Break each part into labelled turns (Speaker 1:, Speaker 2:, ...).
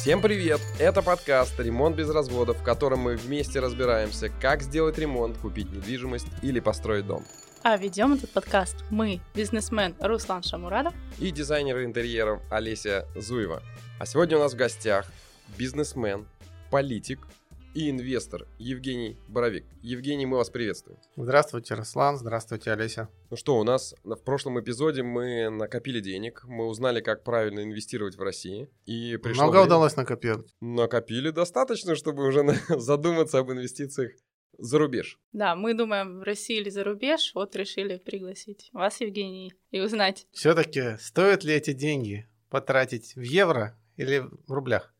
Speaker 1: Всем привет! Это подкаст «Ремонт без разводов», в котором мы вместе разбираемся, как сделать ремонт, купить недвижимость или построить дом.
Speaker 2: А ведем этот подкаст мы, бизнесмен Руслан Шамурадов
Speaker 1: и дизайнер интерьеров Олеся Зуева. А сегодня у нас в гостях бизнесмен, политик, и инвестор Евгений Боровик. Евгений, мы вас приветствуем.
Speaker 3: Здравствуйте, Руслан. Здравствуйте, Олеся.
Speaker 1: Ну что, у нас в прошлом эпизоде мы накопили денег, мы узнали, как правильно инвестировать в России. И
Speaker 3: пришло Много время... удалось накопить?
Speaker 1: Накопили достаточно, чтобы уже задуматься об инвестициях за рубеж.
Speaker 2: Да, мы думаем в России или за рубеж, вот решили пригласить вас, Евгений, и узнать.
Speaker 3: Все-таки стоят ли эти деньги потратить в евро или в рублях?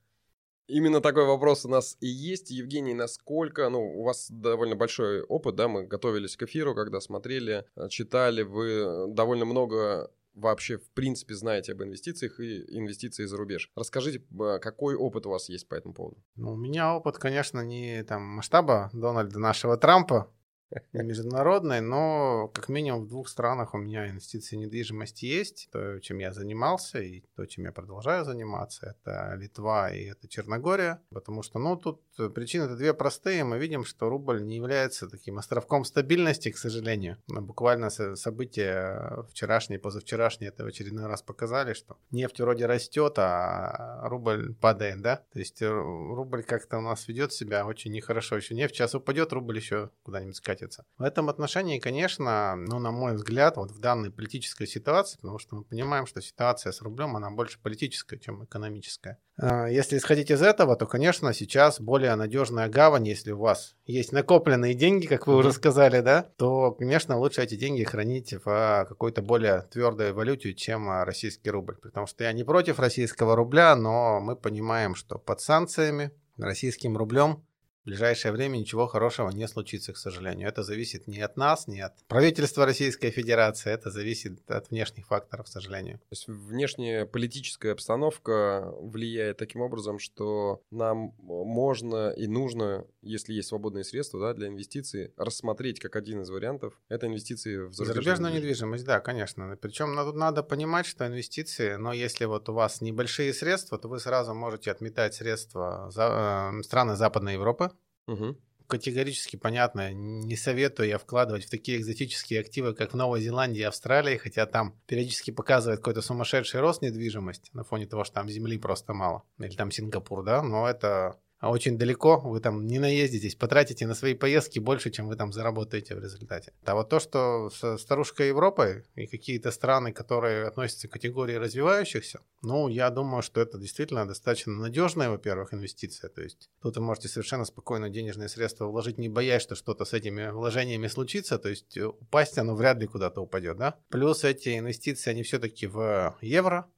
Speaker 1: Именно такой вопрос у нас и есть. Евгений, насколько, ну, у вас довольно большой опыт, да, мы готовились к эфиру, когда смотрели, э, читали, вы довольно много вообще, в принципе, знаете об инвестициях и инвестиции за рубеж. Расскажите, какой опыт у вас есть по этому поводу?
Speaker 3: Ну, у меня опыт, конечно, не там масштаба Дональда нашего Трампа, международной, но как минимум в двух странах у меня инвестиции в недвижимость есть. То, чем я занимался и то, чем я продолжаю заниматься, это Литва и это Черногория. Потому что, ну, тут причины-то две простые. Мы видим, что рубль не является таким островком стабильности, к сожалению. Но буквально события вчерашние, позавчерашние это в очередной раз показали, что нефть вроде растет, а рубль падает, да? То есть рубль как-то у нас ведет себя очень нехорошо. Еще нефть сейчас упадет, рубль еще куда-нибудь скатится катится. В этом отношении, конечно, ну, на мой взгляд, вот в данной политической ситуации, потому что мы понимаем, что ситуация с рублем, она больше политическая, чем экономическая. А, если исходить из этого, то, конечно, сейчас более надежная гавань, если у вас есть накопленные деньги, как вы уже сказали, да, то, конечно, лучше эти деньги хранить в какой-то более твердой валюте, чем российский рубль. Потому что я не против российского рубля, но мы понимаем, что под санкциями российским рублем ближайшее время ничего хорошего не случится, к сожалению. Это зависит не от нас, не от правительства Российской Федерации, это зависит от внешних факторов, к сожалению. То
Speaker 1: есть внешняя политическая обстановка влияет таким образом, что нам можно и нужно, если есть свободные средства да, для инвестиций, рассмотреть как один из вариантов это инвестиции в зарубежную,
Speaker 3: зарубежную недвижимость. Да, конечно. Причем тут надо понимать, что инвестиции, но если вот у вас небольшие средства, то вы сразу можете отметать средства за, э, страны Западной Европы, Угу. Категорически понятно, не советую я вкладывать в такие экзотические активы, как в Новой Зеландии и Австралии, хотя там периодически показывает какой-то сумасшедший рост недвижимости на фоне того, что там земли просто мало. Или там Сингапур, да, но это а очень далеко, вы там не наездитесь, потратите на свои поездки больше, чем вы там заработаете в результате. А вот то, что со старушкой Европы и какие-то страны, которые относятся к категории развивающихся, ну, я думаю, что это действительно достаточно надежная, во-первых, инвестиция. То есть тут вы можете совершенно спокойно денежные средства вложить, не боясь, что что-то с этими вложениями случится. То есть упасть оно вряд ли куда-то упадет, да? Плюс эти инвестиции, они все-таки в евро,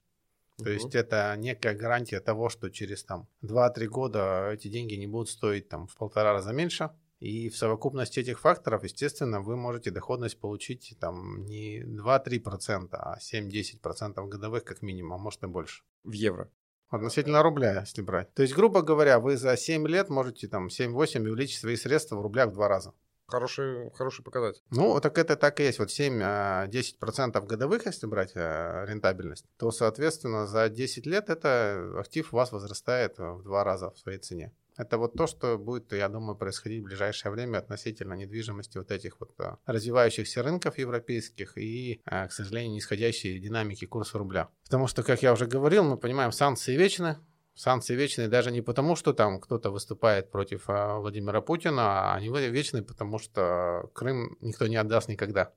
Speaker 3: то угу. есть это некая гарантия того, что через там 2-3 года эти деньги не будут стоить там в полтора раза меньше. И в совокупности этих факторов, естественно, вы можете доходность получить там не 2-3%, а 7-10% годовых как минимум, а может и больше.
Speaker 1: В евро?
Speaker 3: Относительно рубля, если брать. То есть, грубо говоря, вы за 7 лет можете там 7-8 увеличить свои средства в рублях в два раза.
Speaker 1: Хороший, хороший показатель.
Speaker 3: Ну, так это так и есть. Вот 7-10% а, годовых, если брать а, рентабельность, то, соответственно, за 10 лет это актив у вас возрастает в два раза в своей цене. Это вот то, что будет, я думаю, происходить в ближайшее время относительно недвижимости вот этих вот а, развивающихся рынков европейских и, к сожалению, нисходящей динамики курса рубля. Потому что, как я уже говорил, мы понимаем, санкции вечны, Санкции вечные даже не потому, что там кто-то выступает против а, Владимира Путина, а они вечны, потому что Крым никто не отдаст никогда.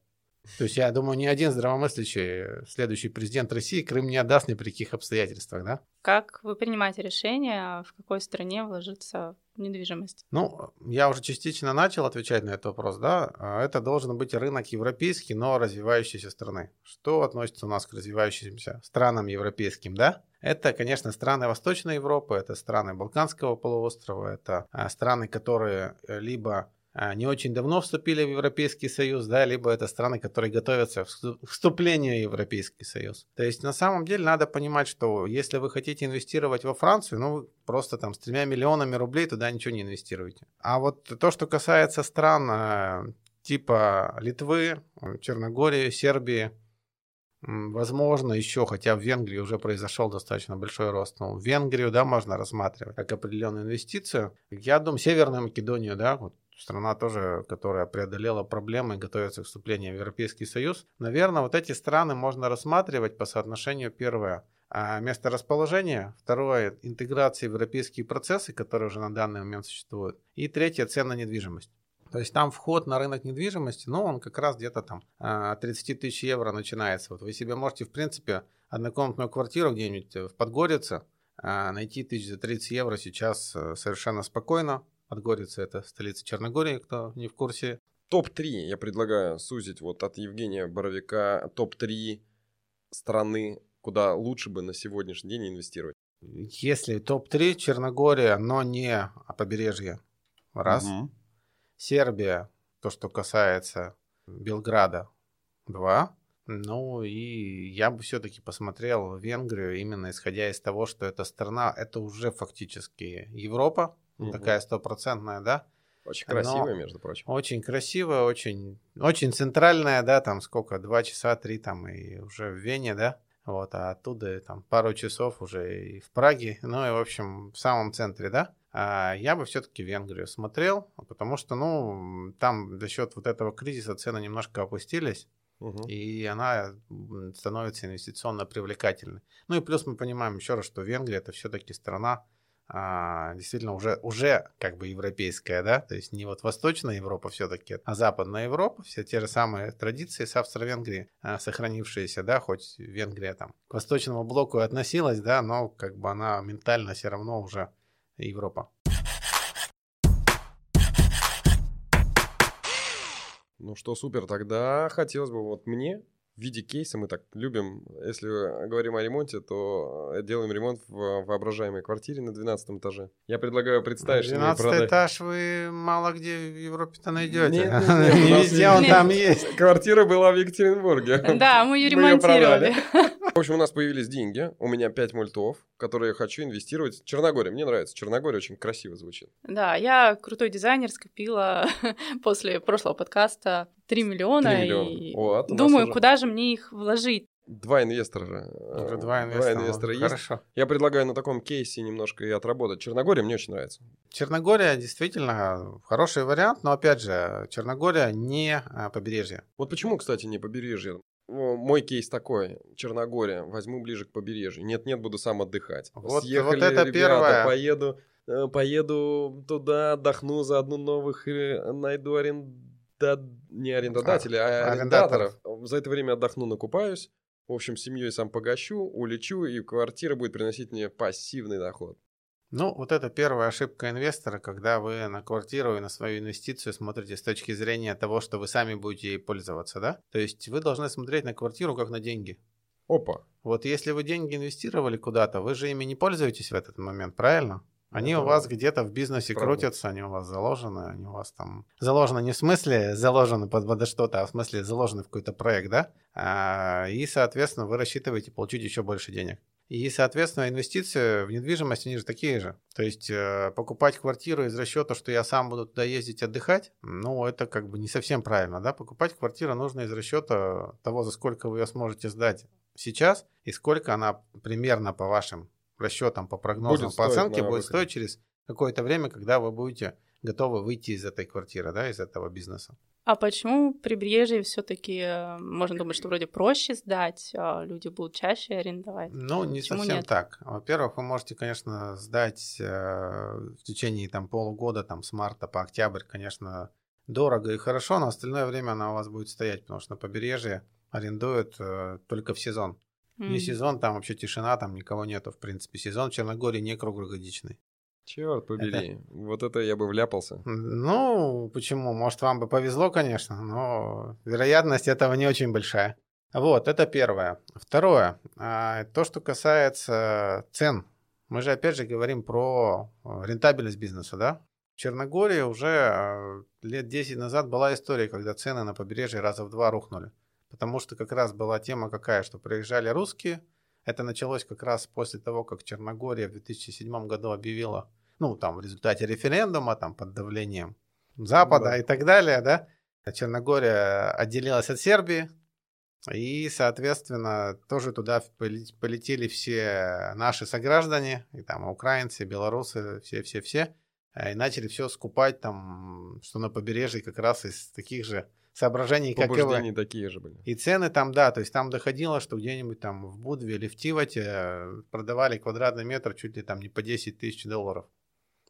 Speaker 3: То есть я думаю, ни один здравомыслящий следующий президент России Крым не отдаст ни при каких обстоятельствах, да?
Speaker 2: Как вы принимаете решение, в какой стране вложиться недвижимость?
Speaker 3: Ну, я уже частично начал отвечать на этот вопрос, да. А, это должен быть рынок европейский, но развивающейся страны. Что относится у нас к развивающимся странам европейским, да? Это, конечно, страны Восточной Европы, это страны Балканского полуострова, это а, страны, которые э, либо не очень давно вступили в Европейский Союз, да, либо это страны, которые готовятся к вступлению в Европейский Союз. То есть на самом деле надо понимать, что если вы хотите инвестировать во Францию, ну просто там с тремя миллионами рублей туда ничего не инвестируете. А вот то, что касается стран а, типа Литвы, Черногории, Сербии, Возможно, еще, хотя в Венгрии уже произошел достаточно большой рост. Но в Венгрию, да, можно рассматривать как определенную инвестицию. Я думаю, Северную Македонию, да, вот страна тоже, которая преодолела проблемы и готовится к вступлению в Европейский Союз. Наверное, вот эти страны можно рассматривать по соотношению первое а место расположения, второе интеграция в европейские процессы, которые уже на данный момент существуют, и третье цена на недвижимость. То есть там вход на рынок недвижимости, ну, он как раз где-то там а, от 30 тысяч евро начинается. Вот вы себе можете, в принципе, однокомнатную квартиру где-нибудь в Подгорице а, найти тысяч за 30 евро сейчас э, совершенно спокойно. Подгорица – это столица Черногории, кто не в курсе.
Speaker 1: Топ-3 я предлагаю сузить вот от Евгения Боровика. Топ-3 страны, куда лучше бы на сегодняшний день инвестировать.
Speaker 3: Если топ-3 Черногория, но не побережье. Раз. Угу. Сербия, то, что касается Белграда, два. Ну и я бы все-таки посмотрел Венгрию именно исходя из того, что эта страна, это уже фактически Европа, угу. такая стопроцентная, да?
Speaker 1: Очень красивая, Но между прочим.
Speaker 3: Очень красивая, очень, очень центральная, да, там сколько, два часа, три там и уже в Вене, да? Вот, а оттуда там пару часов уже и в Праге, ну и, в общем, в самом центре, да? А, я бы все-таки Венгрию смотрел, потому что, ну, там за счет вот этого кризиса цены немножко опустились, угу. и она становится инвестиционно привлекательной. Ну и плюс мы понимаем еще раз, что Венгрия это все-таки страна, а, действительно уже, уже как бы европейская, да, то есть не вот Восточная Европа все-таки, а Западная Европа, все те же самые традиции с Австро-Венгрии а, сохранившиеся, да, хоть Венгрия там к Восточному блоку относилась, да, но как бы она ментально все равно уже Европа.
Speaker 1: Ну что, супер, тогда хотелось бы вот мне в виде кейса мы так любим, если говорим о ремонте, то э, делаем ремонт в воображаемой квартире на 12 этаже. Я предлагаю представить,
Speaker 3: 12 что 12 этаж вы мало где в Европе-то найдете. Не везде он там есть.
Speaker 1: Квартира была в Екатеринбурге.
Speaker 2: Да, мы ее ремонтировали.
Speaker 1: В общем, у нас появились деньги, у меня 5 мультов, которые я хочу инвестировать. Черногория, мне нравится, Черногория очень красиво звучит.
Speaker 2: Да, я крутой дизайнер, скопила после прошлого подкаста 3 миллиона. 3 миллиона. И вот, думаю, уже... куда же мне их вложить?
Speaker 1: Два инвестора же.
Speaker 3: Уже два инвестора. Два инвестора
Speaker 1: есть. Хорошо. Я предлагаю на таком кейсе немножко и отработать. Черногория мне очень нравится.
Speaker 3: Черногория действительно хороший вариант, но опять же, Черногория не а, побережье.
Speaker 1: Вот почему, кстати, не побережье? Мой кейс такой, Черногория, возьму ближе к побережью. Нет-нет, буду сам отдыхать.
Speaker 3: Вот, Съехали, вот это ребята, первое.
Speaker 1: поеду, э, поеду туда, отдохну за одну новых, найду аренду не арендодателей, а, а арендаторов. За это время отдохну, накупаюсь. В общем, семьей сам погощу, улечу, и квартира будет приносить мне пассивный доход.
Speaker 3: Ну, вот это первая ошибка инвестора, когда вы на квартиру и на свою инвестицию смотрите с точки зрения того, что вы сами будете ей пользоваться, да? То есть вы должны смотреть на квартиру как на деньги.
Speaker 1: Опа.
Speaker 3: Вот если вы деньги инвестировали куда-то, вы же ими не пользуетесь в этот момент, правильно? Они у вас где-то в бизнесе Правда. крутятся, они у вас заложены, они у вас там заложены не в смысле заложены под, под что-то, а в смысле заложены в какой-то проект, да? А, и, соответственно, вы рассчитываете получить еще больше денег. И, соответственно, инвестиции в недвижимость, они же такие же. То есть э, покупать квартиру из расчета, что я сам буду туда ездить отдыхать, ну, это как бы не совсем правильно, да? Покупать квартиру нужно из расчета того, за сколько вы ее сможете сдать сейчас и сколько она примерно по вашим расчетам, по прогнозам, будет по оценке будет выходе. стоить через какое-то время, когда вы будете готовы выйти из этой квартиры, да, из этого бизнеса.
Speaker 2: А почему прибрежье все-таки э, можно думать, что вроде проще сдать, а люди будут чаще арендовать?
Speaker 3: Ну, не почему совсем нет? так. Во-первых, вы можете, конечно, сдать э, в течение там полугода, там с марта по октябрь, конечно, дорого и хорошо, но остальное время она у вас будет стоять, потому что на побережье арендуют э, только в сезон. Mm. Не сезон, там вообще тишина, там никого нету, в принципе. Сезон в Черногории не круглогодичный.
Speaker 1: Черт побери, это... вот это я бы вляпался.
Speaker 3: Ну, почему? Может, вам бы повезло, конечно, но вероятность этого не очень большая. Вот, это первое. Второе, а, то, что касается цен. Мы же опять же говорим про э, рентабельность бизнеса, да? В Черногории уже э, лет 10 назад была история, когда цены на побережье раза в два рухнули. Потому что как раз была тема какая, что приезжали русские. Это началось как раз после того, как Черногория в 2007 году объявила, ну, там, в результате референдума, там, под давлением Запада да. и так далее, да. Черногория отделилась от Сербии, И, соответственно, тоже туда полетели все наши сограждане, и там украинцы, белорусы, все-все-все, э, и начали все скупать там, что на побережье как раз из таких же соображений, как и вы.
Speaker 1: такие же были.
Speaker 3: И цены там, да, то есть там доходило, что где-нибудь там в Будве или в Тивате э, продавали квадратный метр чуть ли там не по 10 тысяч долларов.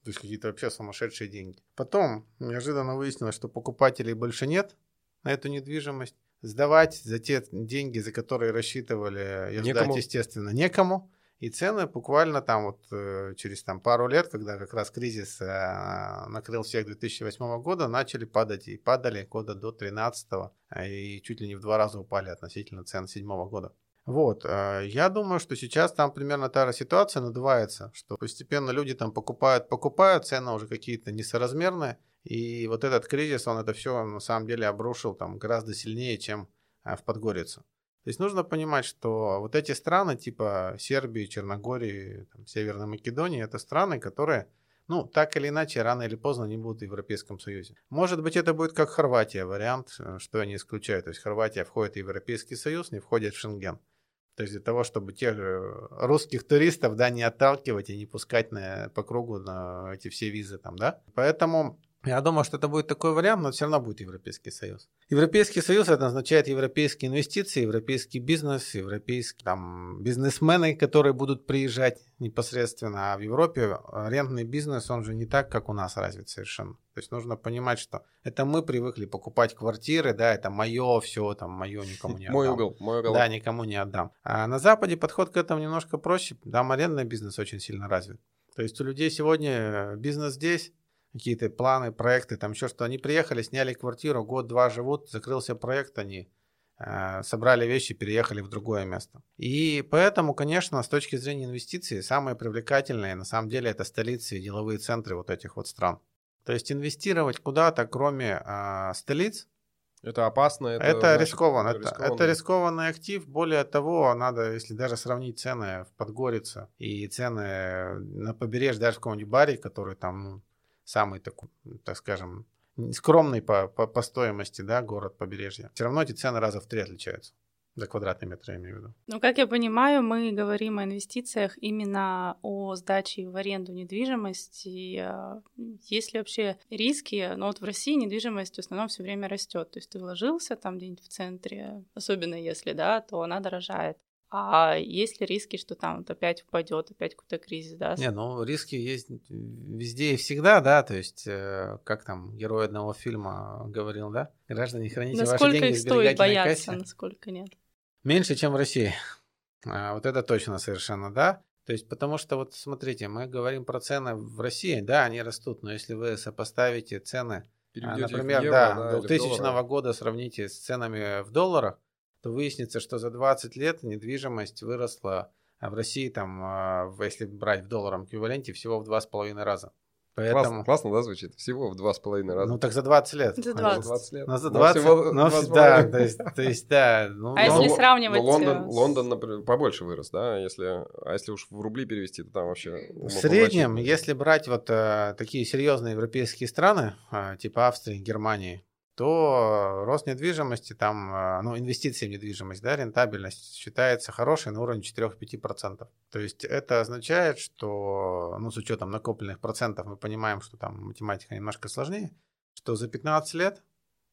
Speaker 3: То есть какие-то вообще сумасшедшие деньги. Потом неожиданно выяснилось, что покупателей больше нет на эту недвижимость сдавать за те деньги, за которые рассчитывали ее некому. естественно, некому. И цены буквально там вот э, через там пару лет, когда как раз кризис э, накрыл всех 2008 года, начали падать и падали года до 2013 а и чуть ли не в два раза упали относительно цен 2007 года. Вот, э, я думаю, что сейчас там примерно та же ситуация надувается, что постепенно люди там покупают, покупают, цены уже какие-то несоразмерные, и вот этот кризис, он это все на самом деле обрушил там гораздо сильнее, чем в Подгорицу. То есть нужно понимать, что вот эти страны типа Сербии, Черногории, там, Северной Македонии, это страны, которые, ну, так или иначе, рано или поздно не будут в Европейском Союзе. Может быть, это будет как Хорватия вариант, э, что я не исключаю. То есть Хорватия входит в Европейский Союз, не входит в Шенген. То есть для того, чтобы тех русских туристов, да, не отталкивать и не пускать на, по кругу на эти все визы там, да. Поэтому я думаю, что это будет такой вариант, но все равно будет Европейский Союз. Европейский Союз это означает европейские инвестиции, европейский бизнес, европейские там, бизнесмены, которые будут приезжать непосредственно. А в Европе арендный бизнес, он же не так, как у нас развит совершенно. То есть нужно понимать, что это мы привыкли покупать квартиры, да, это мое все, там, мое никому не отдам.
Speaker 1: Мой угол, мой угол.
Speaker 3: Да, никому не отдам. А на Западе подход к этому немножко проще. Там арендный бизнес очень сильно развит. То есть у людей сегодня бизнес здесь, какие-то планы, проекты, там еще что. Они приехали, сняли квартиру, год-два живут, закрылся проект, они э, собрали вещи, переехали в другое место. И поэтому, конечно, с точки зрения инвестиций, самые привлекательные на самом деле это столицы и деловые центры вот этих вот стран. То есть инвестировать куда-то, кроме э, столиц,
Speaker 1: это опасно. Это,
Speaker 3: это значит, рискованно. Это, рискованно. это рискованный актив. Более того, надо, если даже сравнить цены в Подгорице и цены на побережье, даже в каком-нибудь баре, который там ну, самый такой, так скажем, скромный по, по, по стоимости, да, город побережья, все равно эти цены раза в три отличаются. За квадратный метр, я имею в виду.
Speaker 2: Ну, как я понимаю, мы говорим о инвестициях именно о сдаче в аренду недвижимости. А, есть ли вообще риски? Ну, вот в России недвижимость в основном все время растет. То есть ты вложился там где-нибудь в центре, особенно если, да, то она дорожает. А есть ли риски, что там вот опять упадет, опять какой-то кризис, да?
Speaker 3: Не, ну риски есть везде и всегда, да, то есть э, как там герой одного фильма говорил, да, граждане храните насколько ваши деньги их стоит бояться, кассе.
Speaker 2: насколько нет?
Speaker 3: Меньше, чем в России. А, вот это точно совершенно, да. То есть, потому что вот смотрите, мы говорим про цены в России, да, они растут, но если вы сопоставите цены, а, например, евро, да, да 2000 года сравните с ценами в долларах, то выяснится, что за 20 лет недвижимость выросла а в России, там, а, если брать в долларовом эквиваленте, всего в два с половиной раза.
Speaker 1: Поэтому... Классно, классно, да, звучит? Всего в два с половиной раза.
Speaker 3: Ну, так за 20 лет.
Speaker 2: За 20. За 20
Speaker 3: лет. Ну, за 20, ну, ну, да, то есть, то есть, да.
Speaker 2: Ну, а если сравнивать...
Speaker 1: Ну, Лондон, Лондон, например, побольше вырос, да, если, а если уж в рубли перевести, то там вообще...
Speaker 3: В среднем, если брать вот э, такие серьезные европейские страны, э, типа Австрии, Германии, то рост недвижимости, там, а, ну, инвестиции в недвижимость, да, рентабельность считается хорошей на уровне 4-5%. То есть это означает, что, ну, с учетом накопленных процентов, мы понимаем, что там математика немножко сложнее, что за 15 лет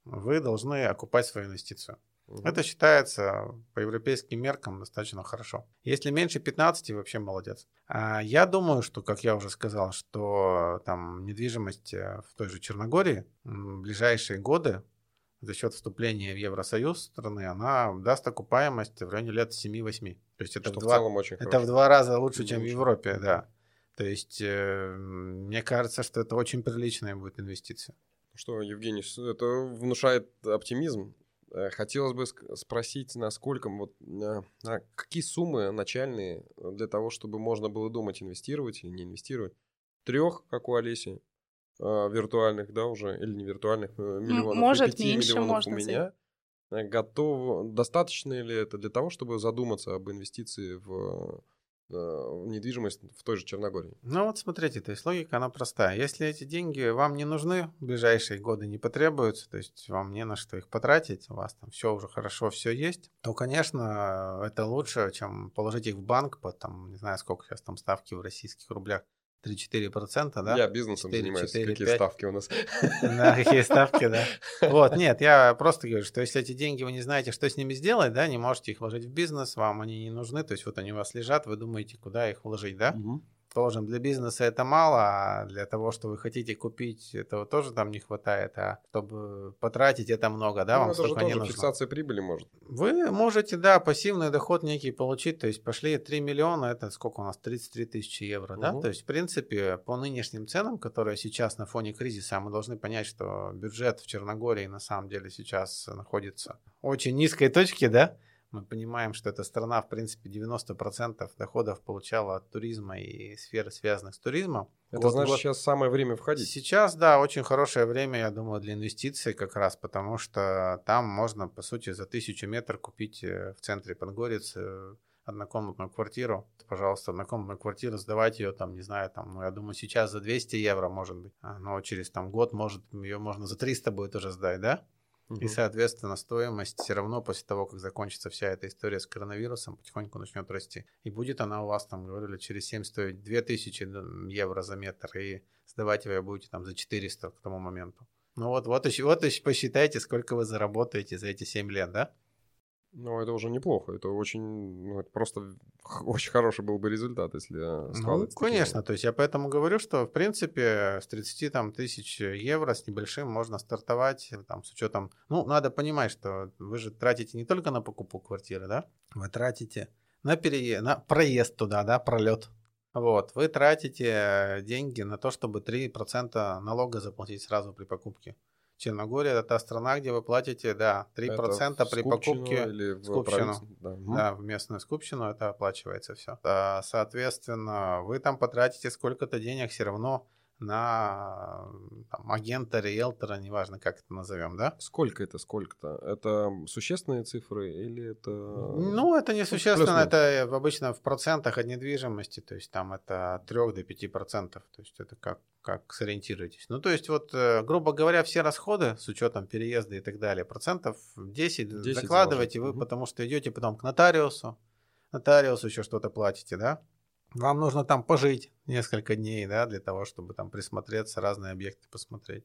Speaker 3: вы должны окупать свою инвестицию. Угу. Это считается по европейским меркам достаточно хорошо. Если меньше 15, вообще молодец. А я думаю, что, как я уже сказал, что там недвижимость э, в той же Черногории в ближайшие годы за счет вступления в Евросоюз страны, она даст окупаемость в районе лет 7-8. То есть это, в два, в это в два раза лучше, чем в Европе, да. То есть э, мне кажется, что это очень приличная будет инвестиция.
Speaker 1: Что, Евгений, это внушает оптимизм. Э, хотелось бы спросить, насколько, вот, а какие суммы начальные для того, чтобы можно было думать, инвестировать или не инвестировать? Трех, как у Олеси, а, виртуальных, да, уже, или не виртуальных, э, миллионов,
Speaker 2: Может, меньше
Speaker 1: миллионов у меня. Готов, достаточно ли это для того, чтобы задуматься об инвестиции в э, недвижимость в той же Черногории?
Speaker 3: Ну вот смотрите, то есть логика, она простая. Если эти деньги вам не нужны, в ближайшие годы не потребуются, то есть вам не на что их потратить, у вас там все уже хорошо, все есть, то, конечно, это лучше, чем положить их в банк по там, не знаю, сколько сейчас там ставки в российских рублях, 3-4%, да?
Speaker 1: Я бизнесом 4, занимаюсь. 4, какие 5. ставки у нас?
Speaker 3: Да, какие ставки, да. Вот, нет, я просто говорю, что если эти деньги вы не знаете, что с ними сделать, да, не можете их вложить в бизнес, вам они не нужны, то есть вот они у вас лежат, вы думаете, куда их вложить, да? Угу положим, для бизнеса это мало, а для того, что вы хотите купить, этого тоже там не хватает, а чтобы потратить это много, да,
Speaker 1: ну,
Speaker 3: вам
Speaker 1: это же
Speaker 3: не
Speaker 1: тоже
Speaker 3: нужно.
Speaker 1: фиксация прибыли может.
Speaker 3: Вы можете, да, пассивный доход некий получить, то есть пошли 3 миллиона, это сколько у нас, 33 тысячи евро, угу. да, то есть в принципе по нынешним ценам, которые сейчас на фоне кризиса, мы должны понять, что бюджет в Черногории на самом деле сейчас находится в очень низкой точке, да, мы понимаем, что эта страна, в принципе, 90% доходов получала от туризма и сфер, связанных с туризмом.
Speaker 1: Это год, значит, год... сейчас самое время входить?
Speaker 3: Сейчас, да, очень хорошее время, я думаю, для инвестиций как раз, потому что там можно, по сути, за тысячу метров купить э, в центре Подгорицы однокомнатную квартиру. Пожалуйста, однокомнатную квартиру, сдавать ее там, не знаю, там, ну, я думаю, сейчас за 200 евро, может быть. А, но через там год, может, ее можно за 300 будет уже сдать, да? И, соответственно, стоимость все равно после того, как закончится вся эта история с коронавирусом, потихоньку начнет расти. И будет она у вас, там, говорили, через 7 стоить 2000 евро за метр, и сдавать вы будете там за 400 к тому моменту. Ну вот, вот, вот, вот посчитайте, сколько вы заработаете за эти 7 лет, да?
Speaker 1: Ну, это уже неплохо. Это очень, ну, это просто очень хороший был бы результат, если
Speaker 3: Ну, конечно. Такие... То есть я поэтому говорю, что, в принципе, с 30 там, тысяч евро с небольшим можно стартовать, там, с учетом... Ну, надо понимать, что вы же тратите не только на покупку квартиры, да? Вы тратите на, переезд, на проезд туда, да, пролет. Вот, вы тратите деньги на то, чтобы 3% налога заплатить сразу при покупке. Черногория это та страна, где вы платите, да, 3% это при покупке
Speaker 1: или
Speaker 3: в скупщину. Да. да, в местную скупщину это оплачивается все. Соответственно, вы там потратите сколько-то денег все равно на там, агента, риэлтора, неважно, как это назовем, да?
Speaker 1: Сколько это, сколько-то? Это существенные цифры или это...
Speaker 3: Ну, это не существенно, это обычно в процентах от недвижимости, то есть там это от 3 до 5 процентов, то есть это как, как сориентируетесь. Ну, то есть вот, э, грубо говоря, все расходы с учетом переезда и так далее, процентов 10, 10 закладываете вы, угу. потому что идете потом к нотариусу, нотариусу еще что-то платите, да? Вам нужно там пожить несколько дней, да, для того, чтобы там присмотреться, разные объекты посмотреть.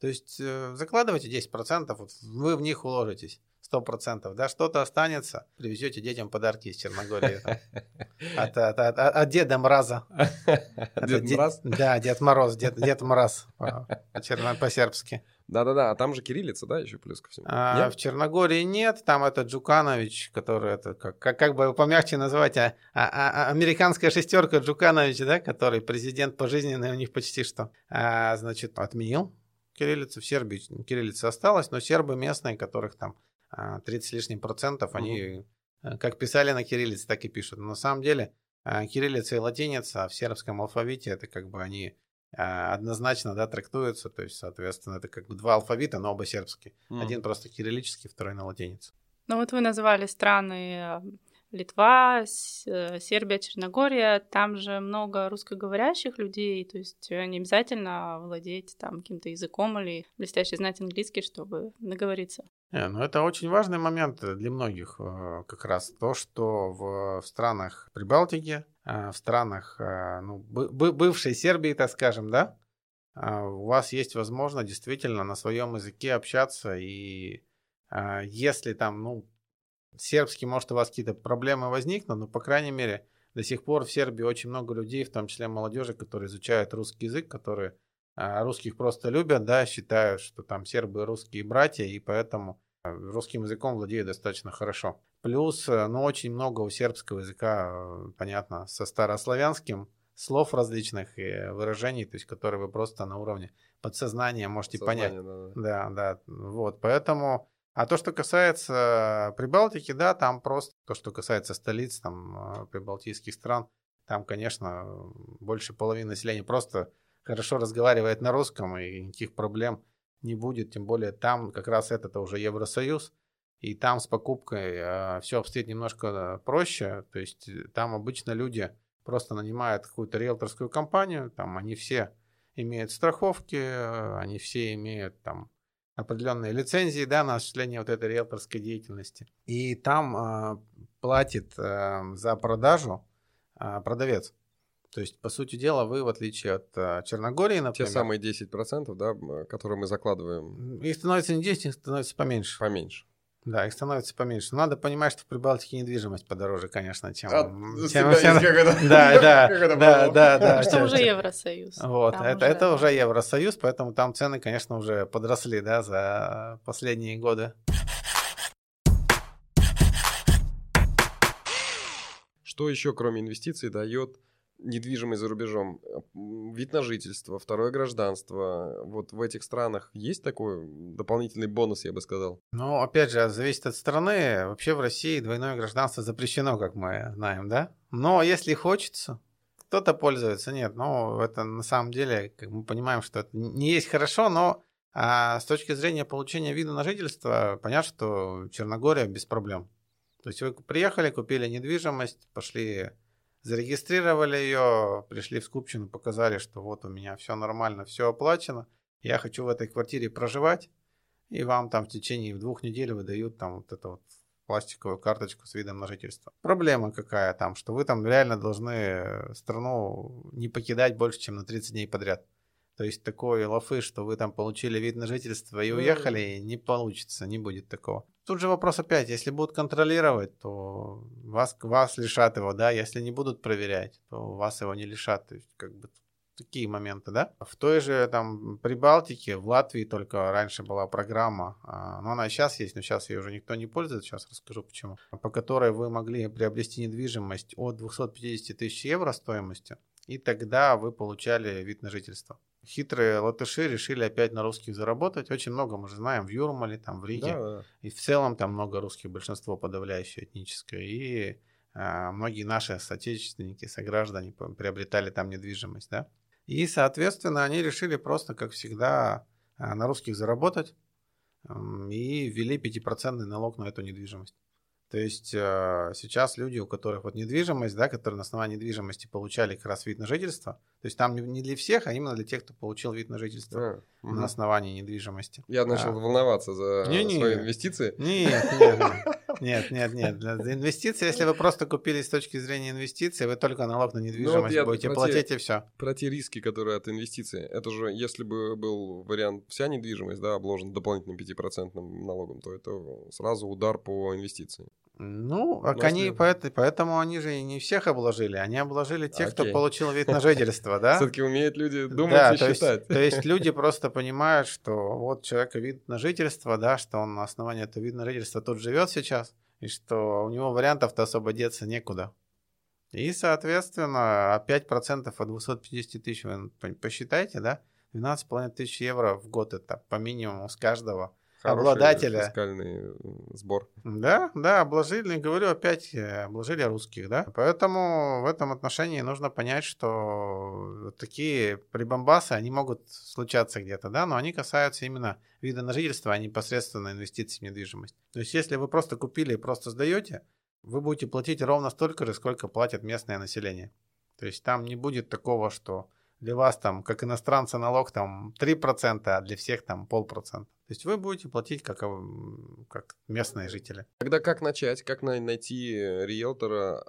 Speaker 3: То есть э, закладывайте 10%, вот вы в них уложитесь. 100%, да, что-то останется, привезете детям подарки из Черногории. От, от, от, от Деда Мраза.
Speaker 1: Дед Мраз?
Speaker 3: Да, Дед Мороз, Дед, Дед Мраз по-сербски.
Speaker 1: Да-да-да, а там же кириллица, да, еще плюс ко всему?
Speaker 3: А, в Черногории нет, там это Джуканович, который это как, как, как бы помягче назвать, а, а, а, американская шестерка Джуканович, да, который президент пожизненный у них почти что, а, значит, отменил кириллицу в Сербии, кириллица осталась, но сербы местные, которых там 30 с лишним процентов, они угу. как писали на кириллице, так и пишут. Но на самом деле а, кириллица и латиница в сербском алфавите это как бы они а, однозначно да, трактуются, то есть, соответственно, это как бы два алфавита, но оба сербские. Mm. Один просто кириллический, второй на латинице.
Speaker 2: Ну вот вы назвали страны Литва, Сербия, Черногория, там же много русскоговорящих людей, то есть не обязательно владеть там каким-то языком или блестяще знать английский, чтобы договориться.
Speaker 3: Не, ну это очень важный момент для многих э, как раз то, что в, в странах Прибалтики, э, в странах э, ну, бывшей Сербии, так скажем, да, у вас есть возможность действительно на своем языке общаться и если там, ну, сербский, может, у вас какие-то проблемы возникнут, но, по крайней мере, до сих пор в Сербии очень много людей, в том числе молодежи, которые изучают русский язык, которые русских просто любят, да, считают, что там сербы русские братья, и поэтому а, русским языком владеют достаточно хорошо. Плюс, э, ну, очень много у сербского языка, э, понятно, со старославянским слов различных и выражений, то есть которые вы просто на уровне подсознания можете Сознание, понять. Да, да. да, да, вот, поэтому а то, что касается Прибалтики, да, там просто то, что касается столиц, там, а, прибалтийских стран, там, конечно, больше половины населения просто хорошо разговаривает на русском, и никаких проблем не будет, тем более там как раз это уже Евросоюз, и там с покупкой э, все обстоит немножко проще, то есть там обычно люди просто нанимает какую-то риэлторскую компанию, там они все имеют страховки, они все имеют там определенные лицензии да, на осуществление вот этой риэлторской деятельности. И там э, платит э, за продажу э, продавец. То есть, по сути дела, вы, в отличие от э, Черногории, например...
Speaker 1: Те самые 10%, да, которые мы закладываем.
Speaker 3: Их становится не 10, их становится поменьше.
Speaker 1: Поменьше.
Speaker 3: Да, их становится поменьше. Надо понимать, что в Прибалтике недвижимость подороже, конечно, чем...
Speaker 1: А,
Speaker 3: чем,
Speaker 1: чем
Speaker 3: да, да, да, да, да.
Speaker 2: Что уже Евросоюз.
Speaker 3: Вот, это, это уже Евросоюз, поэтому там цены, конечно, уже подросли, да, за последние годы.
Speaker 1: Что еще, кроме инвестиций, дает недвижимость за рубежом, вид на жительство, второе гражданство, вот в этих странах есть такой дополнительный бонус, я бы сказал?
Speaker 3: Ну, опять же, зависит от страны. Вообще в России двойное гражданство запрещено, как мы знаем, да? Но если хочется, кто-то пользуется, нет. Но это на самом деле, как мы понимаем, что это не есть хорошо, но а с точки зрения получения вида на жительство, понятно, что Черногория без проблем. То есть вы приехали, купили недвижимость, пошли зарегистрировали ее, пришли в скупщину, показали, что вот у меня все нормально, все оплачено, я хочу в этой квартире проживать, и вам там в течение двух недель выдают там вот эту вот пластиковую карточку с видом на жительство. Проблема какая там, что вы там реально должны страну не покидать больше, чем на 30 дней подряд. То есть такой лафы, что вы там получили вид на жительство и уехали, не получится, не будет такого. Тут же вопрос опять, если будут контролировать, то вас, вас лишат его, да, если не будут проверять, то вас его не лишат. То есть как бы такие моменты, да. В той же там Прибалтике, в Латвии только раньше была программа, а, но она сейчас есть, но сейчас ее уже никто не пользуется, сейчас расскажу почему, по которой вы могли приобрести недвижимость от 250 тысяч евро стоимости, и тогда вы получали вид на жительство хитрые латыши решили опять на русских заработать. Очень много мы же знаем в Юрмале, там в Риге. Да, да. И в целом там много русских, большинство подавляющее этническое. И а, многие наши соотечественники, сограждане приобретали там недвижимость, да. И, соответственно, они решили просто, как всегда, а, на русских заработать и ввели 5% налог на эту недвижимость. То есть э, сейчас люди, у которых вот недвижимость, да, которые на основании недвижимости получали как раз вид на жительство, то есть там не для всех, а именно для тех, кто получил вид на жительство а, на угу. основании недвижимости.
Speaker 1: Я начал а. волноваться за не, не, свои инвестиции.
Speaker 3: Нет, нет, нет, нет, нет. Для инвестиций, если вы просто купили с точки зрения инвестиций, вы только налог на недвижимость ну, вот будете платить те, и все.
Speaker 1: Про те риски, которые от инвестиций. Это же, если бы был вариант вся недвижимость, да, обложен дополнительным 5% налогом, то это сразу удар по инвестициям.
Speaker 3: Ну, а они, поэтому, поэтому они же и не всех обложили. Они обложили тех, Окей. кто получил вид на жительство, да?
Speaker 1: Все-таки умеют люди думать да, и
Speaker 3: то
Speaker 1: считать.
Speaker 3: Есть, то есть люди просто понимают, что вот человека вид на жительство, да, что он на основании этого вида на жительство тут живет сейчас, и что у него вариантов-то особо деться некуда. И, соответственно, 5% от 250 тысяч вы посчитайте, да? 12,5 тысяч евро в год это по минимуму с каждого обладателя.
Speaker 1: фискальный сбор.
Speaker 3: Да, да, обложили, говорю опять, э, обложили русских, да. Поэтому в этом отношении нужно понять, что такие прибамбасы, они могут случаться где-то, да, но они касаются именно вида на жительство, а не непосредственно инвестиций в недвижимость. То есть если вы просто купили и просто сдаете, вы будете платить ровно столько же, сколько платит местное население. То есть там не будет такого, что для вас там, как иностранца, налог там 3%, а для всех там полпроцента. То есть вы будете платить как, как местные жители.
Speaker 1: Тогда как начать? Как найти риэлтора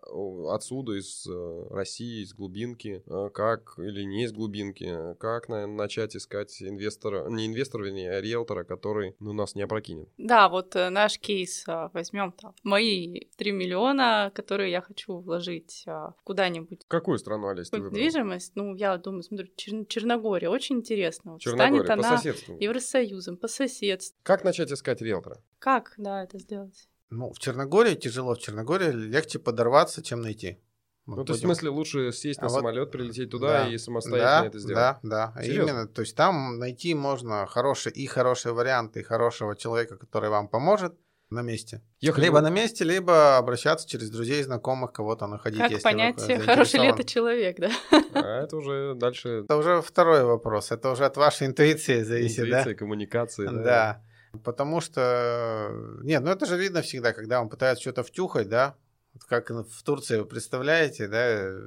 Speaker 1: отсюда, из э, России, из глубинки? Э, как или не из глубинки? Как начать искать инвестора, не инвестора, вернее, а риэлтора, который ну, нас не опрокинет?
Speaker 2: Да, вот э, наш кейс возьмем там. Мои 3 миллиона, которые я хочу вложить куда-нибудь.
Speaker 1: Какую страну, Олесь, ты
Speaker 2: Недвижимость? Ну, я думаю, смотрю, Чер- Черногория, очень интересно. Вот
Speaker 1: Черногория,
Speaker 2: станет
Speaker 1: по
Speaker 2: она
Speaker 1: соседству.
Speaker 2: Евросоюзом, по соседству соседств.
Speaker 1: Как начать искать риэлтора?
Speaker 2: Как, да, это сделать?
Speaker 3: Ну, в Черногории тяжело. В Черногории легче подорваться, чем найти.
Speaker 1: Вот ну, то есть, в смысле, лучше сесть а на вот, самолет, прилететь туда да, и самостоятельно
Speaker 3: да,
Speaker 1: это сделать?
Speaker 3: Да, да. А Серьезно? Именно, то есть там найти можно хороший и хороший вариант, и хорошего человека, который вам поможет на месте. Ехали либо вы... на месте, либо обращаться через друзей, знакомых, кого-то находить.
Speaker 2: Как понять, хороший ли это человек, да?
Speaker 1: А это уже дальше...
Speaker 3: Это уже второй вопрос. Это уже от вашей интуиции зависит, Интуиция, да?
Speaker 1: Интуиция, коммуникации.
Speaker 3: Да. да. Потому что... Нет, ну это же видно всегда, когда он пытается что-то втюхать, да? Вот как в Турции, вы представляете, да, э,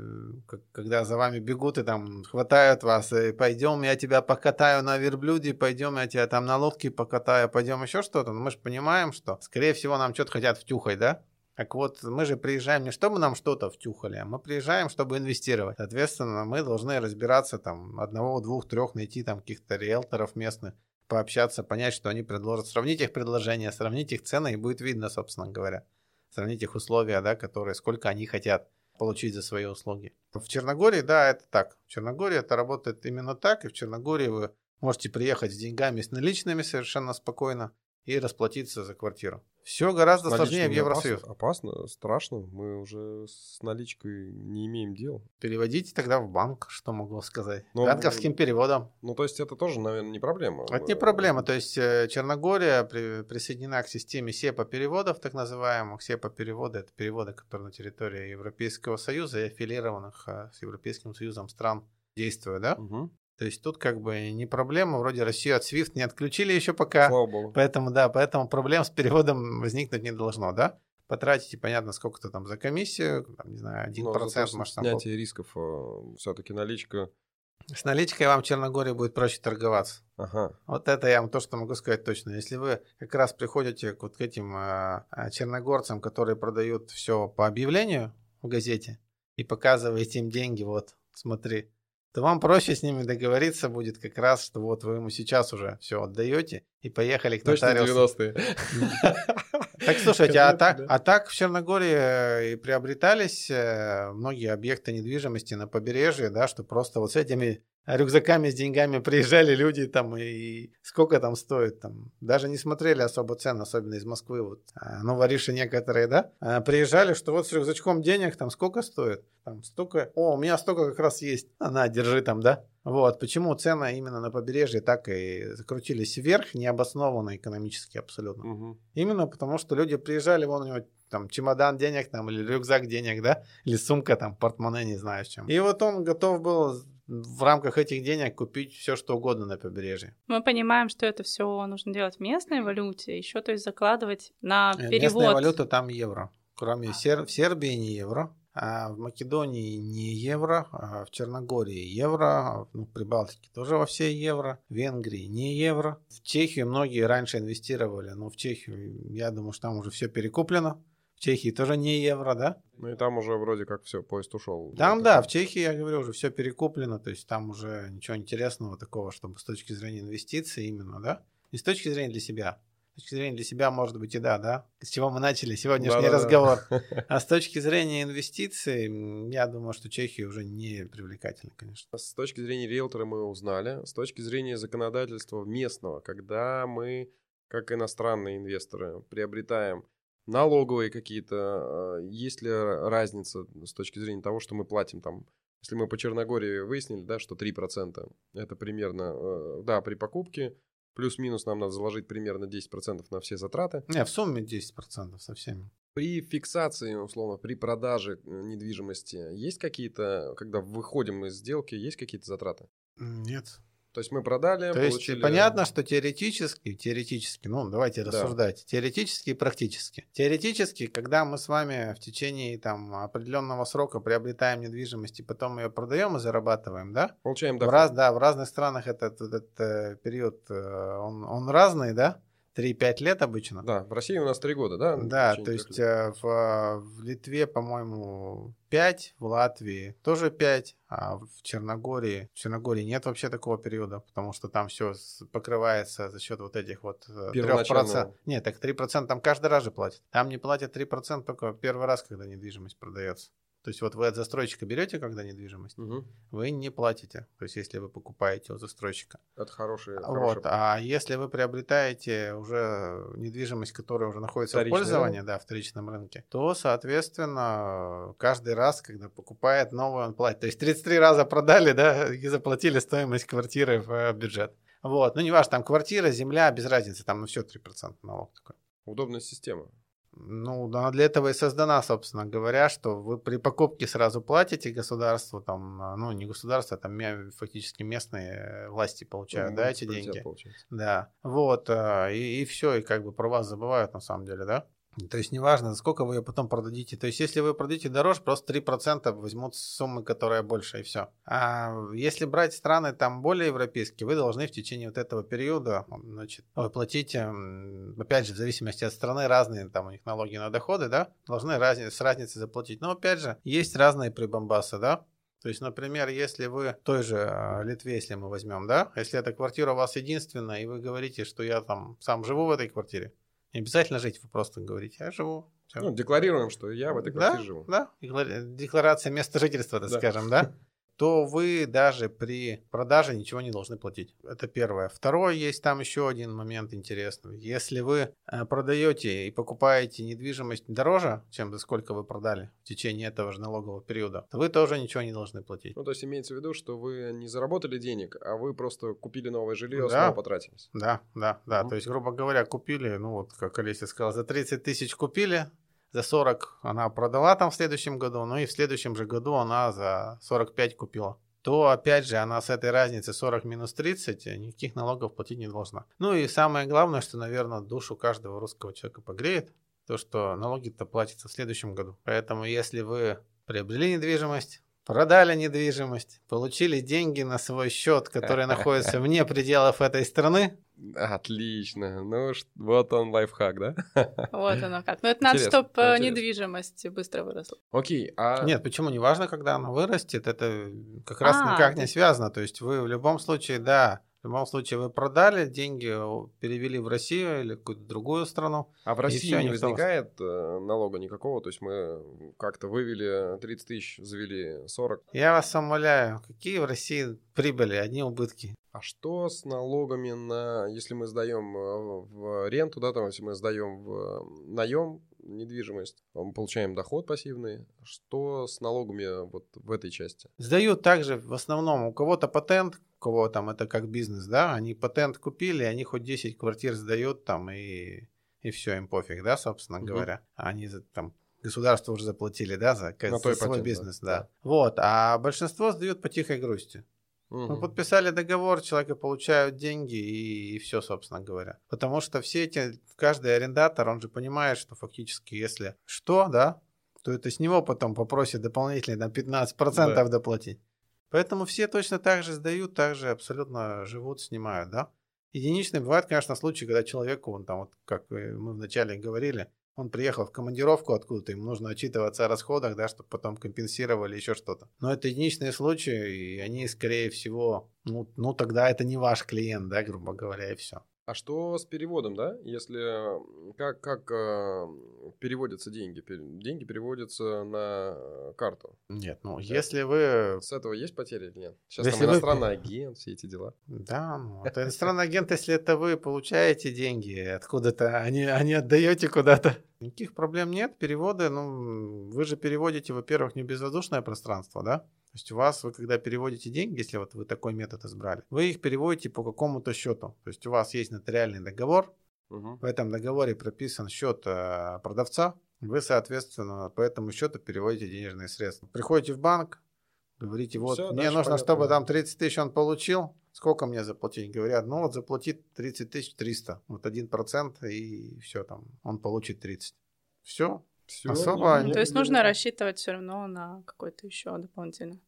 Speaker 3: когда за вами бегут и там хватают вас, и пойдем, я тебя покатаю на верблюде, пойдем, я тебя там на лодке покатаю, пойдем еще что-то. Но мы же понимаем, что, скорее всего, нам что-то хотят втюхать, да? Так вот, мы же приезжаем не чтобы нам что-то втюхали, а мы приезжаем, чтобы инвестировать. Соответственно, мы должны разбираться там одного, двух, трех, найти там каких-то риэлторов местных, пообщаться, понять, что они предложат, сравнить их предложения, сравнить их цены, и будет видно, собственно говоря. Сравнить их условия, да, которые, сколько они хотят получить за свои услуги. В Черногории, да, это так. В Черногории это работает именно так, и в Черногории вы можете приехать с деньгами, с наличными совершенно спокойно и расплатиться за квартиру. Все гораздо сложнее в Евросоюз.
Speaker 1: Опасно, опасно, страшно. Мы уже с наличкой не имеем дела.
Speaker 3: Переводите тогда в банк, что могу сказать. Но, Банковским переводом.
Speaker 1: Ну, то есть это тоже, наверное, не проблема.
Speaker 3: Это не проблема. То есть э, Черногория при, присоединена к системе СЕПА переводов, так называемых. СЕПА переводы — это переводы, которые на территории Европейского Союза и аффилированных э, с Европейским Союзом стран действуют, да? Угу. То есть тут как бы не проблема, вроде Россию от SWIFT не отключили еще пока.
Speaker 1: Слава богу.
Speaker 3: Поэтому, да, поэтому проблем с переводом возникнуть не должно, да? Потратите, понятно, сколько-то там за комиссию, там, не знаю, 1%, процент,
Speaker 1: может, там... Снятие рисков, э, все-таки наличка...
Speaker 3: С наличкой вам в Черногории будет проще торговаться.
Speaker 1: Ага.
Speaker 3: Вот это я вам то, что могу сказать точно. Если вы как раз приходите к вот к этим э, э черногорцам, которые продают все по объявлению в газете, и показываете им деньги, вот, смотри, то вам проще с ними договориться будет как раз, что вот вы ему сейчас уже все отдаете и поехали к нотариусу.
Speaker 1: Точно 90-е.
Speaker 3: Так, слушайте, а так, а так в Черногории э, и приобретались э, многие объекты недвижимости на побережье, да, что просто вот с этими рюкзаками с деньгами приезжали люди там и сколько там стоит там. Даже не смотрели особо цен, особенно из Москвы. Вот. А, ну, вориши некоторые, да, а, приезжали, что вот с рюкзачком денег там сколько стоит? Там столько, о, у меня столько как раз есть. А, на, держи там, да. Вот, почему цены именно на побережье так и закрутились вверх, необоснованно экономически абсолютно. Угу. Именно потому, что люди приезжали, вон у него там чемодан денег там или рюкзак денег, да, или сумка там, портмоне, не знаю с чем. И вот он готов был в рамках этих денег купить все, что угодно на побережье.
Speaker 2: Мы понимаем, что это все нужно делать в местной валюте, еще то есть закладывать на э, перевод.
Speaker 3: Местная валюта там евро. Кроме Сер... в Сербии не евро, а в Македонии не евро, а в Черногории евро, ну, в Прибалтике тоже во все евро, в Венгрии не евро. В Чехию многие раньше инвестировали, но в Чехию, я думаю, что там уже все перекуплено. Чехии тоже не евро, да?
Speaker 1: Ну и там уже вроде как все, поезд ушел.
Speaker 3: Там, да, в Чехии, я говорю, уже все перекуплено, то есть там уже ничего интересного такого, чтобы с точки зрения инвестиций именно, да? И с точки зрения для себя. С точки зрения для себя, может быть, и да, да? С чего мы начали сегодняшний да, разговор. А с точки зрения инвестиций, я думаю, что Чехия уже не привлекательна, конечно.
Speaker 1: С точки зрения риэлтора мы узнали. С точки зрения законодательства местного, когда мы, как иностранные инвесторы, приобретаем налоговые какие-то, а, есть ли разница с точки зрения того, что мы платим там, если мы по Черногории выяснили, да, что 3% это примерно, э, да, при покупке, плюс-минус нам надо заложить примерно 10% на все затраты.
Speaker 3: Не, в сумме 10% со всеми.
Speaker 1: При фиксации, условно, при продаже э, недвижимости есть какие-то, когда выходим из сделки, есть какие-то затраты?
Speaker 3: Нет.
Speaker 1: То есть мы продали,
Speaker 3: То получили... есть понятно, что теоретически, теоретически, ну давайте да. рассуждать, теоретически и практически. Теоретически, когда мы с вами в течение там определенного срока приобретаем недвижимость и потом ее продаем и зарабатываем, да?
Speaker 1: Получаем доход.
Speaker 3: В раз, да, в разных странах этот, этот, этот период, э, он, он разный, да? 3-5 лет обычно.
Speaker 1: Да, в России у нас 3 года, да?
Speaker 3: Да, то есть э, в, в Литве, по-моему, 5, в Латвии тоже 5, а в Черногории, в Черногории нет вообще такого периода, потому что там все покрывается за счет вот этих вот 3%. Э, нет, так 3% там каждый раз же платят. Там не платят 3% только первый раз, когда недвижимость продается. То есть вот вы от застройщика берете, когда недвижимость, угу. вы не платите. То есть если вы покупаете у застройщика.
Speaker 1: Это хороший.
Speaker 3: Вот. А если вы приобретаете уже недвижимость, которая уже находится Вторичный в пользовании, рынок. да, в вторичном рынке, то, соответственно, каждый раз, когда покупает новую, он платит. То есть 33 раза продали, да, и заплатили стоимость квартиры в бюджет. Вот. Ну, не важно, там квартира, земля, без разницы, там ну все 3% налог такой.
Speaker 1: Удобная система.
Speaker 3: Ну, она для этого и создана, собственно говоря, что вы при покупке сразу платите государству, там, а, ну, не государство, а там фактически местные власти получают, ну, да, эти деньги. Получается. Да, вот, а, и, и все, и как бы про вас забывают на самом деле, да? То есть неважно, сколько вы ее потом продадите. То есть если вы продадите дороже, просто 3% возьмут суммы, которая больше, и все. А если брать страны там более европейские, вы должны в течение вот этого периода значит, вы платите, опять же, в зависимости от страны, разные там у них налоги на доходы, да, должны разни, с разницей заплатить. Но опять же, есть разные прибамбасы, да, то есть, например, если вы той же а, Литве, если мы возьмем, да, если эта квартира у вас единственная, и вы говорите, что я там сам живу в этой квартире, не обязательно жить, вы просто говорите, я живу.
Speaker 1: Все. Ну, декларируем, что я в этой квартире
Speaker 3: да,
Speaker 1: живу.
Speaker 3: Да, декларация места жительства, так да. скажем, да. То вы даже при продаже ничего не должны платить. Это первое. Второе, есть там еще один момент интересный. Если вы э, продаете и покупаете недвижимость дороже, чем за сколько вы продали в течение этого же налогового периода, то вы тоже ничего не должны платить.
Speaker 1: Ну, то есть имеется в виду, что вы не заработали денег, а вы просто купили новое жилье, да. снова потратились.
Speaker 3: Да, да, да. Mm-hmm. То есть, грубо говоря, купили, ну вот, как Олеся сказала, за 30 тысяч купили, за 40 она продала там в следующем году, ну и в следующем же году она за 45 купила то опять же она с этой разницы 40 минус 30 никаких налогов платить не должна. Ну и самое главное, что, наверное, душу каждого русского человека погреет, то, что налоги-то платятся в следующем году. Поэтому если вы приобрели недвижимость, продали недвижимость, получили деньги на свой счет, который находится вне пределов этой страны,
Speaker 1: Отлично. Ну, вот он лайфхак, да?
Speaker 2: Вот оно как. Но это надо, чтобы э, недвижимость быстро выросла.
Speaker 1: Окей, а...
Speaker 3: Нет, почему? Неважно, когда она вырастет, это как раз а, никак не связано. То есть вы в любом случае, да, в любом случае вы продали, деньги перевели в Россию или какую-то другую страну.
Speaker 1: А в России все, не возникает э, налога никакого? То есть мы как-то вывели 30 тысяч, завели 40?
Speaker 3: Я вас умоляю, какие в России прибыли, одни убытки?
Speaker 1: А что с налогами на, если мы сдаем э, в ренту, да, там, если мы сдаем в наем недвижимость, мы получаем доход пассивный. Что с налогами вот в этой части?
Speaker 3: Сдают также в основном у кого-то патент, у кого там это как бизнес, да, они патент купили, они хоть 10 квартир сдают там и, и все, им пофиг, да, собственно угу. говоря. Они там государство уже заплатили, да, за, за свой патент, бизнес, да. да. Вот, а большинство сдают по тихой грусти. Угу. Мы подписали договор, человека получают деньги и, и все, собственно говоря. Потому что все эти, каждый арендатор, он же понимает, что фактически, если что, да, то это с него потом попросят дополнительные на 15% да. доплатить. Поэтому все точно так же сдают, так же абсолютно живут, снимают, да. Единичный бывает, конечно, случай, когда человеку, он там, вот, как мы вначале говорили, он приехал в командировку откуда-то, ему нужно отчитываться о расходах, да, чтобы потом компенсировали еще что-то. Но это единичные случаи, и они, скорее всего, ну, ну тогда это не ваш клиент, да, грубо говоря, и все.
Speaker 1: А что с переводом, да? Если как, как э, переводятся деньги? Деньги переводятся на карту.
Speaker 3: Нет, ну да. если вы...
Speaker 1: С этого есть потери или нет? Сейчас если там иностранный вы... агент, все эти дела.
Speaker 3: Да, ну это иностранный агент, если это вы получаете деньги откуда-то, а не, а не отдаете куда-то. Никаких проблем нет. Переводы, ну, вы же переводите, во-первых, не безвоздушное пространство, да? То есть у вас, вы когда переводите деньги, если вот вы такой метод избрали, вы их переводите по какому-то счету. То есть у вас есть нотариальный договор, угу. в этом договоре прописан счет э, продавца, вы, соответственно, по этому счету переводите денежные средства. Приходите в банк, говорите, вот, Все, мне нужно, понятно. чтобы там 30 тысяч он получил, сколько мне заплатить? Говорят, ну вот заплатит 30 тысяч 300, вот один процент и все там, он получит 30. Все,
Speaker 2: все. Особо ну, То есть нужно рассчитывать все равно на какой-то еще дополнительно.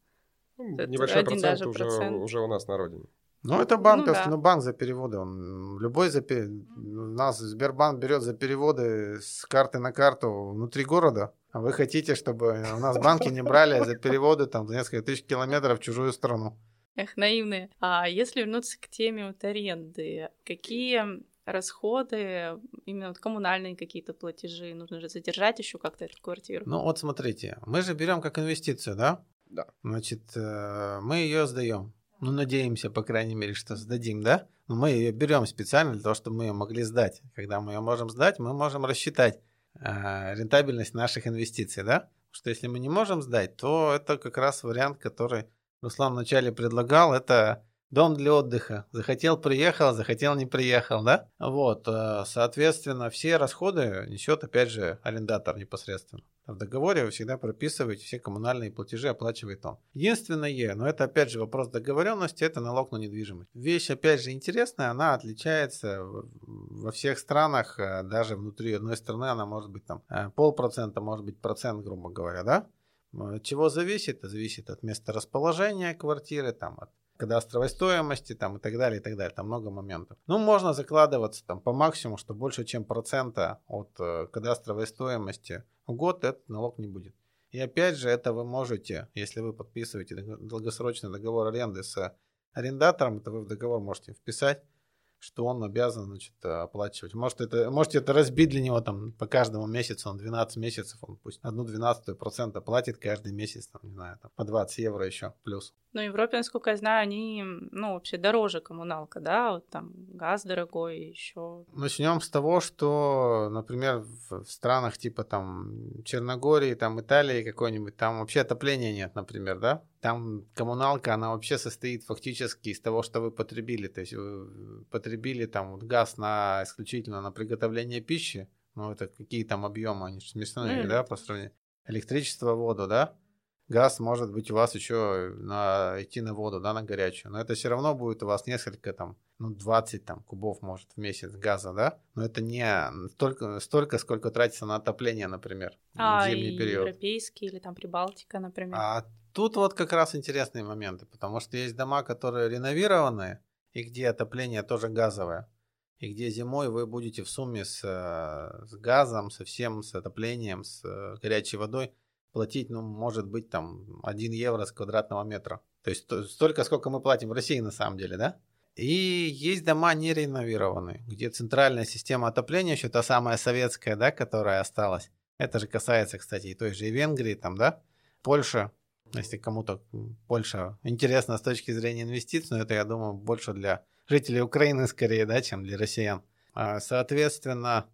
Speaker 1: Ну, небольшой процент, даже уже, процент уже у нас на родине.
Speaker 3: Ну, это банковский, ну, да. ну, банк за переводы. Он любой за У нас Сбербанк берет за переводы с карты на карту внутри города. А вы хотите, чтобы у нас банки не брали за переводы там за несколько тысяч километров в чужую страну?
Speaker 2: Эх, наивные. А если вернуться к теме вот аренды, какие расходы, именно вот коммунальные какие-то платежи, нужно же задержать еще как-то эту квартиру.
Speaker 3: Ну вот смотрите, мы же берем как инвестицию, да?
Speaker 1: Да.
Speaker 3: Значит, э, мы ее сдаем. Ну, надеемся, по крайней мере, что сдадим, да? Но мы ее берем специально для того, чтобы мы ее могли сдать. Когда мы ее можем сдать, мы можем рассчитать э, рентабельность наших инвестиций, да? Что если мы не можем сдать, то это как раз вариант, который Руслан вначале предлагал, это дом для отдыха. Захотел, приехал, захотел, не приехал, да? Вот, э, соответственно, все расходы несет, опять же, арендатор непосредственно. В договоре вы всегда прописываете все коммунальные платежи, оплачивает он. Единственное, но это опять же вопрос договоренности, это налог на недвижимость. Вещь, опять же, интересная, она отличается во всех странах, э, даже внутри одной страны она может быть там э, полпроцента, может быть процент, грубо говоря, да? Чего зависит? Это зависит от места расположения квартиры, там, от кадастровой стоимости там, и так далее, и так далее. Там много моментов. Ну, можно закладываться там по максимуму, что больше, чем процента от э, кадастровой стоимости в год этот налог не будет. И опять же, это вы можете, если вы подписываете долгосрочный договор аренды с арендатором, это вы в договор можете вписать что он обязан значит, оплачивать. Может это, можете это разбить для него там по каждому месяцу, он 12 месяцев, он пусть одну двенадцатую процента платит каждый месяц, там, не знаю, там, по 20 евро еще плюс.
Speaker 2: Ну, в Европе, насколько я знаю, они, ну, вообще дороже коммуналка, да, вот там газ дорогой еще.
Speaker 3: Начнем с того, что, например, в странах типа там Черногории, там Италии какой-нибудь, там вообще отопления нет, например, да? Там коммуналка, она вообще состоит фактически из того, что вы потребили. То есть вы потребили там вот газ на исключительно на приготовление пищи. Ну, это какие там объемы, они же смешные, mm. да, по сравнению. Электричество, воду, да? Газ может быть у вас еще на, идти на воду, да, на горячую. Но это все равно будет у вас несколько там, ну, 20 там кубов, может, в месяц газа, да? Но это не столько, столько сколько тратится на отопление, например,
Speaker 2: а, в зимний период. европейский или там Прибалтика, например.
Speaker 3: А Тут вот как раз интересные моменты, потому что есть дома, которые реновированные, и где отопление тоже газовое. И где зимой вы будете в сумме с, с газом, со всем, с отоплением, с э, горячей водой платить, ну, может быть, там, 1 евро с квадратного метра. То есть столько, сколько мы платим в России на самом деле, да? И есть дома не реновированные, где центральная система отопления, еще та самая советская, да, которая осталась. Это же касается, кстати, и той же и Венгрии, там, да, Польша, если кому-то Польша интересна с точки зрения инвестиций, но это, я думаю, больше для жителей Украины скорее, да, чем для россиян. А, соответственно,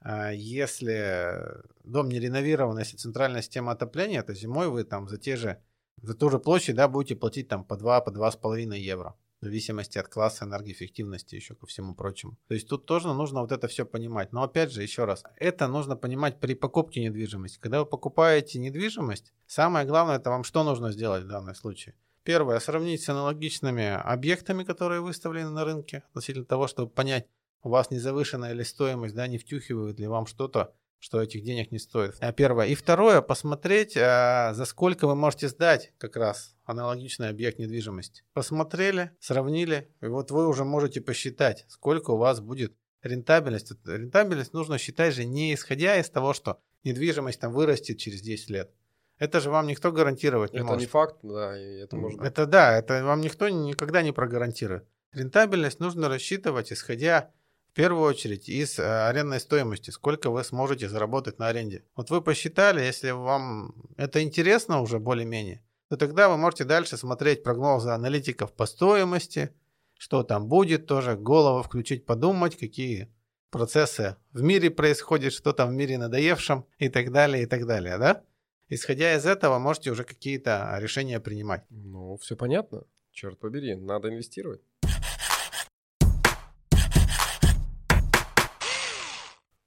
Speaker 3: а, если дом не реновирован, если центральная система отопления, то зимой вы там за те же, за ту же площадь, да, будете платить там по 2, по 2,5 евро в зависимости от класса энергоэффективности еще ко всему прочему. То есть тут тоже нужно вот это все понимать. Но опять же, еще раз, это нужно понимать при покупке недвижимости. Когда вы покупаете недвижимость, самое главное это вам что нужно сделать в данном случае? Первое, сравнить с аналогичными объектами, которые выставлены на рынке, относительно того, чтобы понять, у вас не завышенная ли стоимость, да, не втюхивают ли вам что-то, что этих денег не стоит. А первое. И второе, посмотреть, а, за сколько вы можете сдать как раз аналогичный объект недвижимости. Посмотрели, сравнили, и вот вы уже можете посчитать, сколько у вас будет рентабельность. Рентабельность нужно считать же не исходя из того, что недвижимость там вырастет через 10 лет. Это же вам никто гарантировать не
Speaker 1: это
Speaker 3: может.
Speaker 1: Это не факт, да, и это может быть.
Speaker 3: Это да, это вам никто никогда не прогарантирует. Рентабельность нужно рассчитывать, исходя первую очередь из э, арендной стоимости, сколько вы сможете заработать на аренде. Вот вы посчитали, если вам это интересно уже более-менее, то тогда вы можете дальше смотреть прогнозы аналитиков по стоимости, что там будет, тоже голову включить, подумать, какие процессы в мире происходят, что там в мире надоевшем и так далее, и так далее, да? Исходя из этого, можете уже какие-то решения принимать.
Speaker 1: Ну, все понятно. Черт побери, надо инвестировать.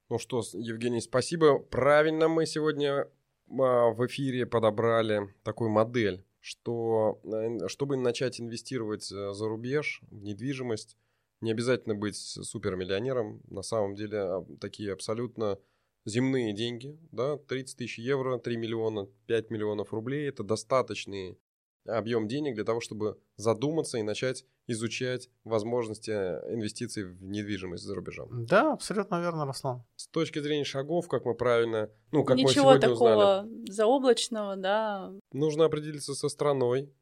Speaker 1: Ну что, Евгений, спасибо. Правильно мы сегодня а, в эфире подобрали такую модель, что э, чтобы начать инвестировать э, за рубеж в недвижимость, не обязательно быть супермиллионером. На самом деле а, такие абсолютно земные деньги, да, 30 тысяч евро, 3 миллиона, 5 миллионов рублей – это достаточные объем денег для того, чтобы задуматься и начать изучать возможности инвестиций в недвижимость за рубежом.
Speaker 3: Да, абсолютно верно, Руслан.
Speaker 1: С точки зрения шагов, как мы правильно, ну, как
Speaker 2: Ничего
Speaker 1: мы сегодня
Speaker 2: такого
Speaker 1: узнали.
Speaker 2: заоблачного, да.
Speaker 1: Нужно определиться со страной.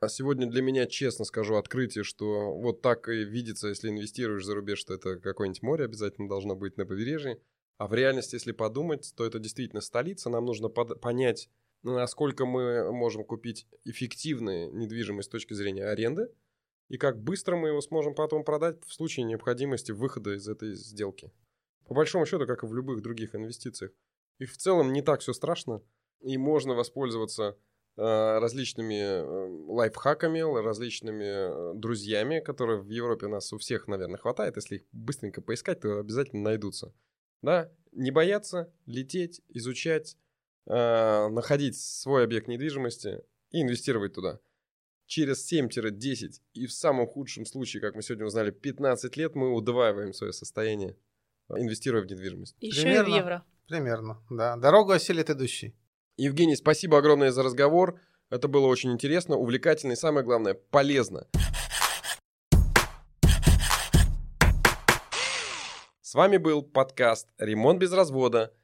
Speaker 1: А сегодня для меня, честно скажу, открытие, что вот так и видится, если инвестируешь за рубеж, что это какое-нибудь море обязательно должно быть на побережье. А в реальности, если подумать, то это действительно столица. Нам нужно под- понять, насколько мы можем купить эффективную недвижимость с точки зрения аренды, и как быстро мы его сможем потом продать в случае необходимости выхода из этой сделки. По большому счету, как и в любых других инвестициях. И в целом не так все страшно, и можно воспользоваться э, различными э, лайфхаками, различными э, друзьями, которые в Европе у нас у всех, наверное, хватает. Если их быстренько поискать, то обязательно найдутся. Да, не бояться, лететь, изучать, находить свой объект недвижимости и инвестировать туда. Через 7-10 и в самом худшем случае, как мы сегодня узнали, 15 лет мы удваиваем свое состояние, инвестируя в недвижимость.
Speaker 2: Еще Примерно. и в евро.
Speaker 3: Примерно, да. Дорогу осилит идущий.
Speaker 1: Евгений, спасибо огромное за разговор. Это было очень интересно, увлекательно и, самое главное, полезно. С вами был подкаст «Ремонт без развода»,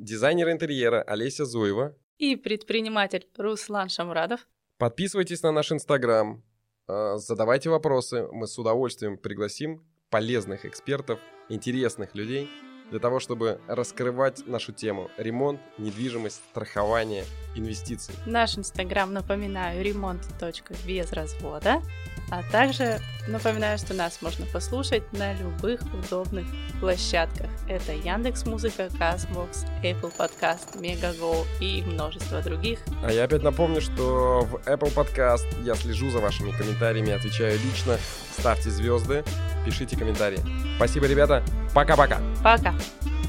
Speaker 1: дизайнер интерьера Олеся Зуева.
Speaker 2: И предприниматель Руслан Шамрадов.
Speaker 1: Подписывайтесь на наш инстаграм, а, задавайте вопросы, мы с удовольствием пригласим полезных экспертов, интересных людей – для того, чтобы раскрывать нашу тему ремонт, недвижимость, страхование, инвестиции.
Speaker 2: Наш инстаграм, напоминаю, ремонт.без развода. А также напоминаю, что нас можно послушать на любых удобных площадках. Это Яндекс Музыка, Castbox, Apple Podcast, Megago и множество других.
Speaker 1: А я опять напомню, что в Apple Podcast я слежу за вашими комментариями, отвечаю лично. Ставьте звезды, пишите комментарии. Спасибо, ребята. Пока-пока.
Speaker 2: Пока. -пока. Пока. Thank you.